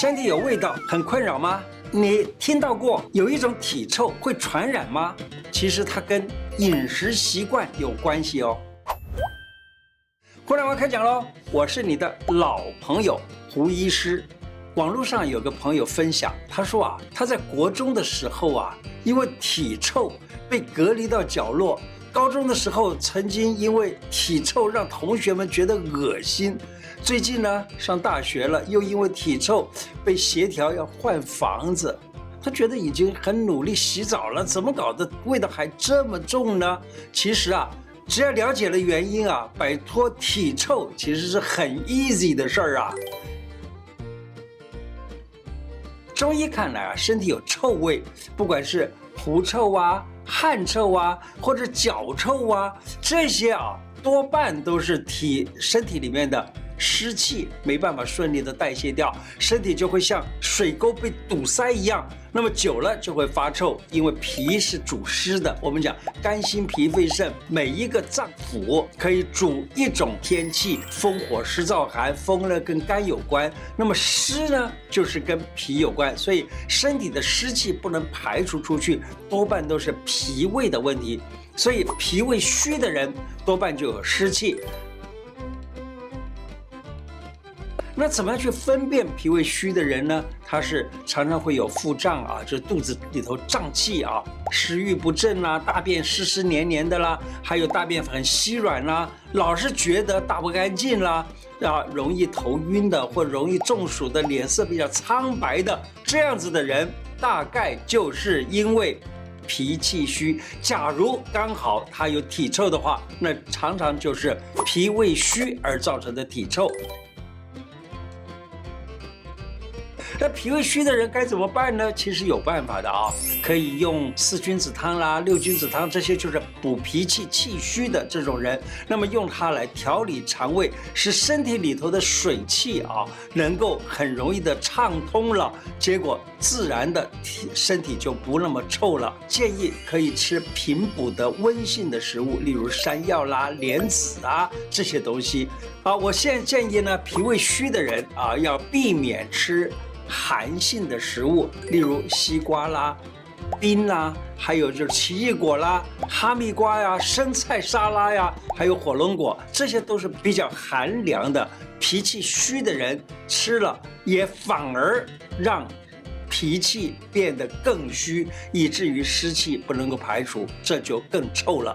身体有味道很困扰吗？你听到过有一种体臭会传染吗？其实它跟饮食习惯有关系哦。胡乃文开讲喽！我是你的老朋友胡医师。网络上有个朋友分享，他说啊，他在国中的时候啊，因为体臭被隔离到角落；高中的时候曾经因为体臭让同学们觉得恶心。最近呢，上大学了，又因为体臭被协调要换房子。他觉得已经很努力洗澡了，怎么搞的味道还这么重呢？其实啊，只要了解了原因啊，摆脱体臭其实是很 easy 的事儿啊。中医看来啊，身体有臭味，不管是狐臭啊、汗臭啊，或者脚臭啊，这些啊，多半都是体身体里面的。湿气没办法顺利的代谢掉，身体就会像水沟被堵塞一样，那么久了就会发臭。因为脾是主湿的，我们讲肝心脾肺肾每一个脏腑可以主一种天气，风火湿燥寒，风呢跟肝有关，那么湿呢就是跟脾有关，所以身体的湿气不能排除出去，多半都是脾胃的问题，所以脾胃虚的人多半就有湿气。那怎么样去分辨脾胃虚的人呢？他是常常会有腹胀啊，就是肚子里头胀气啊，食欲不振啦，大便湿湿黏黏的啦，还有大便很稀软啦，老是觉得大不干净啦，啊，容易头晕的或容易中暑的，脸色比较苍白的，这样子的人，大概就是因为脾气虚。假如刚好他有体臭的话，那常常就是脾胃虚而造成的体臭。那脾胃虚的人该怎么办呢？其实有办法的啊，可以用四君子汤啦、六君子汤这些，就是补脾气、气虚的这种人，那么用它来调理肠胃，使身体里头的水气啊能够很容易的畅通了，结果自然的体身体就不那么臭了。建议可以吃平补的温性的食物，例如山药啦、莲子啊这些东西。啊，我现在建议呢，脾胃虚的人啊要避免吃。寒性的食物，例如西瓜啦、冰啦，还有就是奇异果啦、哈密瓜呀、生菜沙拉呀，还有火龙果，这些都是比较寒凉的。脾气虚的人吃了，也反而让脾气变得更虚，以至于湿气不能够排除，这就更臭了。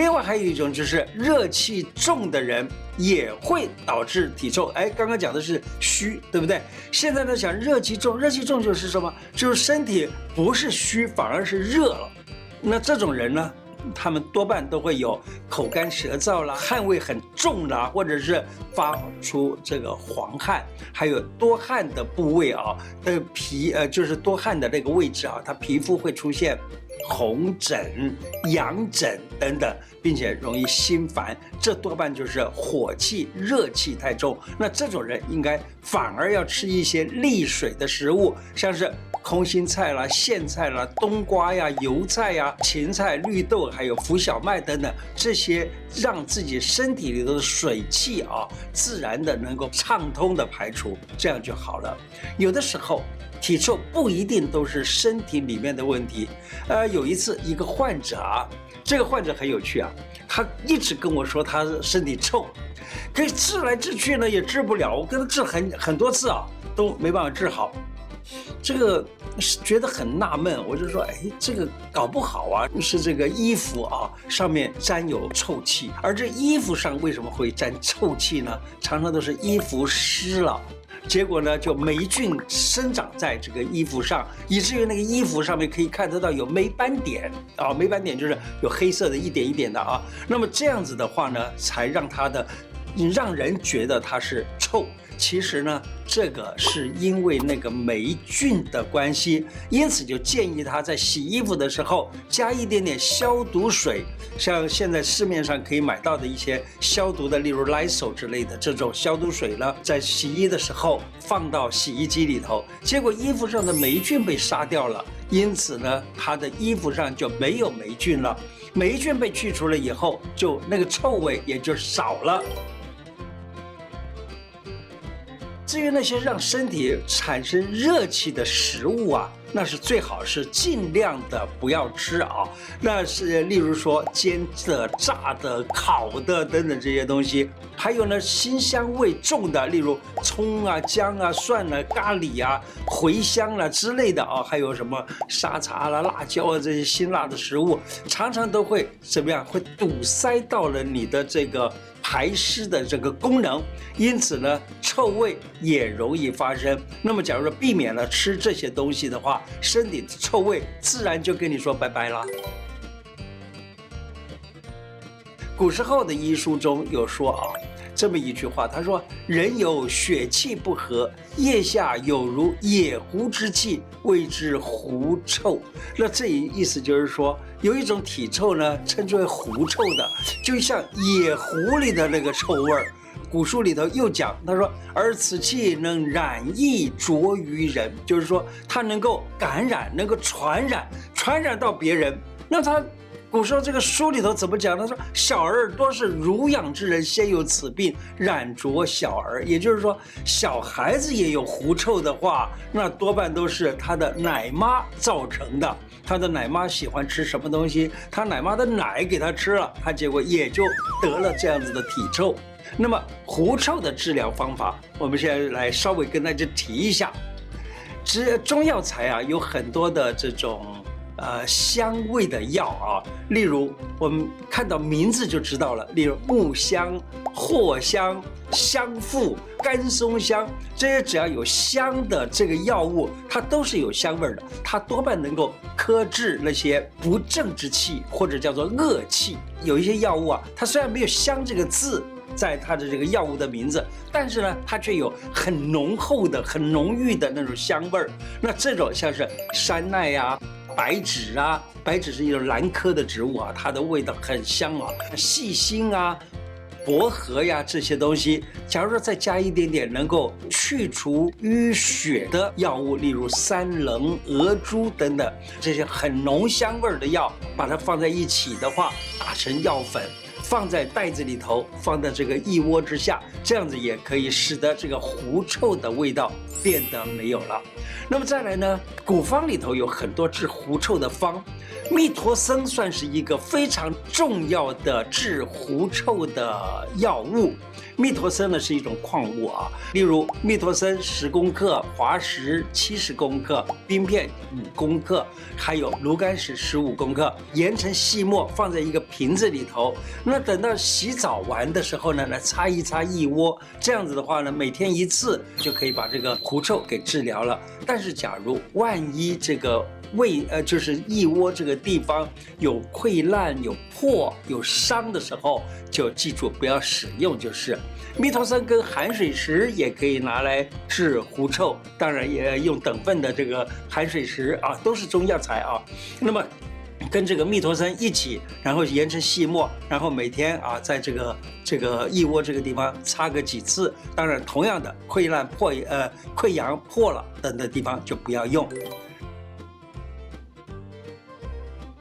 另外还有一种就是热气重的人也会导致体臭。哎，刚刚讲的是虚，对不对？现在呢讲热气重，热气重就是什么？就是身体不是虚，反而是热了。那这种人呢，他们多半都会有口干舌燥啦，汗味很重啦，或者是发出这个黄汗，还有多汗的部位啊，的皮呃，就是多汗的那个位置啊，他皮肤会出现。红疹、痒疹等等，并且容易心烦，这多半就是火气、热气太重。那这种人应该反而要吃一些利水的食物，像是空心菜啦、苋菜啦、冬瓜呀、油菜呀、芹菜、绿豆，还有浮小麦等等，这些让自己身体里头的水气啊，自然的能够畅通的排出，这样就好了。有的时候。体臭不一定都是身体里面的问题，呃，有一次一个患者啊，这个患者很有趣啊，他一直跟我说他身体臭，可是治来治去呢也治不了，我跟他治很很多次啊都没办法治好，这个是觉得很纳闷，我就说，哎，这个搞不好啊是这个衣服啊上面沾有臭气，而这衣服上为什么会沾臭气呢？常常都是衣服湿了。结果呢，就霉菌生长在这个衣服上，以至于那个衣服上面可以看得到有霉斑点啊，霉斑点就是有黑色的一点一点的啊。那么这样子的话呢，才让它的，让人觉得它是臭。其实呢，这个是因为那个霉菌的关系，因此就建议他在洗衣服的时候加一点点消毒水，像现在市面上可以买到的一些消毒的，例如 Lysol 之类的这种消毒水呢，在洗衣的时候放到洗衣机里头，结果衣服上的霉菌被杀掉了，因此呢，他的衣服上就没有霉菌了，霉菌被去除了以后，就那个臭味也就少了。至于那些让身体产生热气的食物啊，那是最好是尽量的不要吃啊。那是例如说煎的、炸的、烤的等等这些东西，还有呢辛香味重的，例如葱啊、姜啊、蒜啊、咖喱啊、茴香啊之类的啊，还有什么沙茶啦、辣椒啊这些辛辣的食物，常常都会怎么样？会堵塞到了你的这个。排湿的这个功能，因此呢，臭味也容易发生。那么，假如说避免了吃这些东西的话，身体的臭味自然就跟你说拜拜了。古时候的医书中有说啊，这么一句话，他说：“人有血气不和，腋下有如野狐之气，谓之狐臭。”那这一意思就是说。有一种体臭呢，称之为狐臭的，就像野狐狸的那个臭味儿。古书里头又讲，他说：“而此气能染疫浊于人，就是说它能够感染，能够传染，传染到别人。那他古时候这个书里头怎么讲？他说：“小儿多是乳养之人，先有此病，染着小儿。”也就是说，小孩子也有狐臭的话，那多半都是他的奶妈造成的。他的奶妈喜欢吃什么东西，他奶妈的奶给他吃了，他结果也就得了这样子的体臭。那么狐臭的治疗方法，我们现在来稍微跟大家提一下。这中药材啊，有很多的这种。呃，香味的药啊，例如我们看到名字就知道了，例如木香、藿香、香附、甘松香，这些只要有香的这个药物，它都是有香味儿的，它多半能够克制那些不正之气或者叫做恶气。有一些药物啊，它虽然没有香这个字在它的这个药物的名字，但是呢，它却有很浓厚的、很浓郁的那种香味儿。那这种像是山奈呀。白芷啊，白芷是一种兰科的植物啊，它的味道很香啊。细辛啊，薄荷呀这些东西，假如说再加一点点能够去除淤血的药物，例如三棱、鹅珠等等这些很浓香味的药，把它放在一起的话，打成药粉，放在袋子里头，放在这个腋窝之下，这样子也可以使得这个狐臭的味道变得没有了。那么再来呢，古方里头有很多治狐臭的方，密陀僧算是一个非常重要的治狐臭的药物。密陀僧呢是一种矿物啊，例如密陀僧十公克，滑石七十公克，冰片五公克，还有炉甘石十五公克，研成细末，放在一个瓶子里头。那等到洗澡完的时候呢，来擦一擦腋窝，这样子的话呢，每天一次就可以把这个狐臭给治疗了。但是假如万一这个胃呃就是腋窝这个地方有溃烂、有破、有伤的时候，就记住不要使用就是。蜜桃酸跟含水石也可以拿来治狐臭，当然也用等份的这个含水石啊，都是中药材啊。那么跟这个密陀僧一起，然后研成细末，然后每天啊，在这个这个腋窝这个地方擦个几次。当然，同样的溃烂破呃溃疡破了等的地方就不要用。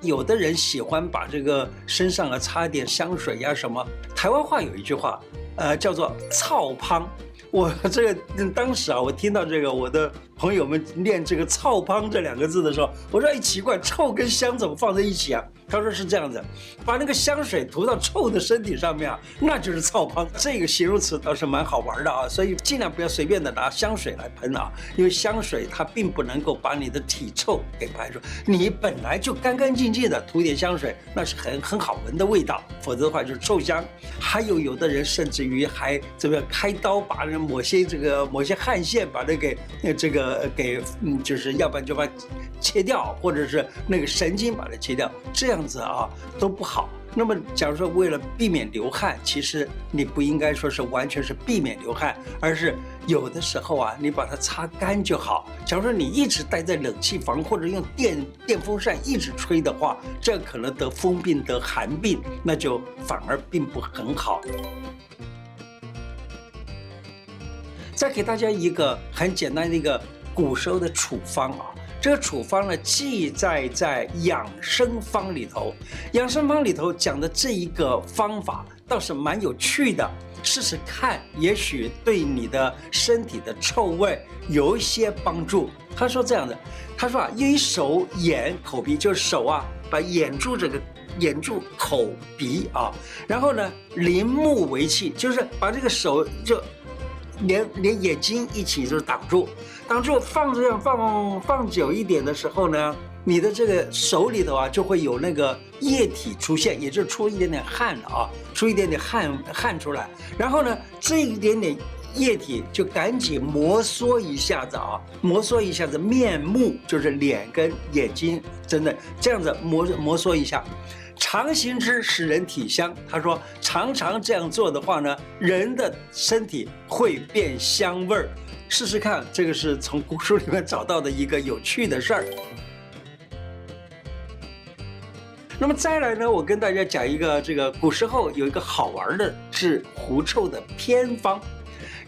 有的人喜欢把这个身上啊擦点香水呀什么。台湾话有一句话。呃，叫做臭芳。我这个当时啊，我听到这个，我的朋友们念这个臭帮这两个字的时候，我说，哎，奇怪，臭跟香怎么放在一起啊？他说是这样子，把那个香水涂到臭的身体上面啊，那就是臭芳。这个形容词倒是蛮好玩的啊，所以尽量不要随便的拿香水来喷啊，因为香水它并不能够把你的体臭给排出。你本来就干干净净的，涂点香水那是很很好闻的味道，否则的话就是臭香。还有有的人甚至于还怎么样开刀把人某些这个某些汗腺把它给这个给嗯，就是要不然就把切掉，或者是那个神经把它切掉，这样。样子啊都不好。那么，假如说为了避免流汗，其实你不应该说是完全是避免流汗，而是有的时候啊，你把它擦干就好。假如说你一直待在冷气房或者用电电风扇一直吹的话，这可能得风病得寒病，那就反而并不很好。再给大家一个很简单的一个古时候的处方啊。这个处方呢，记载在养生方里头。养生方里头讲的这一个方法倒是蛮有趣的，试试看，也许对你的身体的臭味有一些帮助。他说这样的，他说啊，用手眼口鼻，就是手啊，把眼住这个眼住口鼻啊，然后呢，临目为气，就是把这个手就连连眼睛一起就是挡住。挡住放这样放放久一点的时候呢，你的这个手里头啊就会有那个液体出现，也就是出一点点汗了啊，出一点点汗汗出来。然后呢，这一点点液体就赶紧摩挲一下子啊，摩挲一下子面目，就是脸跟眼睛，真的这样子摩摩挲一下。常行之，使人体香。他说，常常这样做的话呢，人的身体会变香味儿。试试看，这个是从古书里面找到的一个有趣的事儿。那么再来呢，我跟大家讲一个这个古时候有一个好玩的治狐臭的偏方，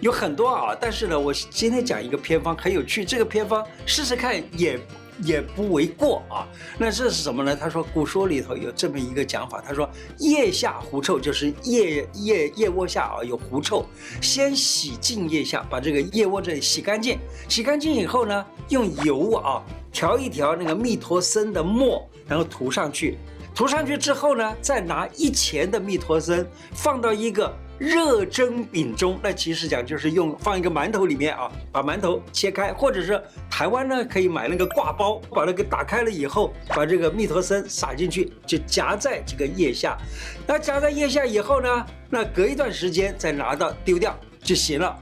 有很多啊，但是呢，我今天讲一个偏方很有趣，这个偏方试试看也。也不为过啊。那这是什么呢？他说古书里头有这么一个讲法，他说腋下狐臭就是腋腋腋窝下啊有狐臭，先洗净腋下，把这个腋窝这里洗干净，洗干净以后呢，用油啊调一调那个蜜托森的末，然后涂上去，涂上去之后呢，再拿一钱的蜜托森放到一个。热蒸饼中，那其实讲就是用放一个馒头里面啊，把馒头切开，或者是台湾呢可以买那个挂包，把那个打开了以后，把这个蜜托森撒进去，就夹在这个腋下。那夹在腋下以后呢，那隔一段时间再拿到丢掉就行了。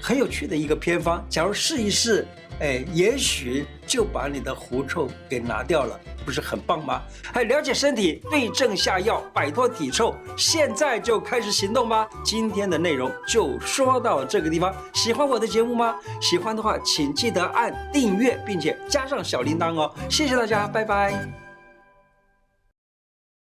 很有趣的一个偏方，假如试一试。哎，也许就把你的狐臭给拿掉了，不是很棒吗？还了解身体，对症下药，摆脱体臭，现在就开始行动吧！今天的内容就说到这个地方。喜欢我的节目吗？喜欢的话，请记得按订阅，并且加上小铃铛哦。谢谢大家，拜拜。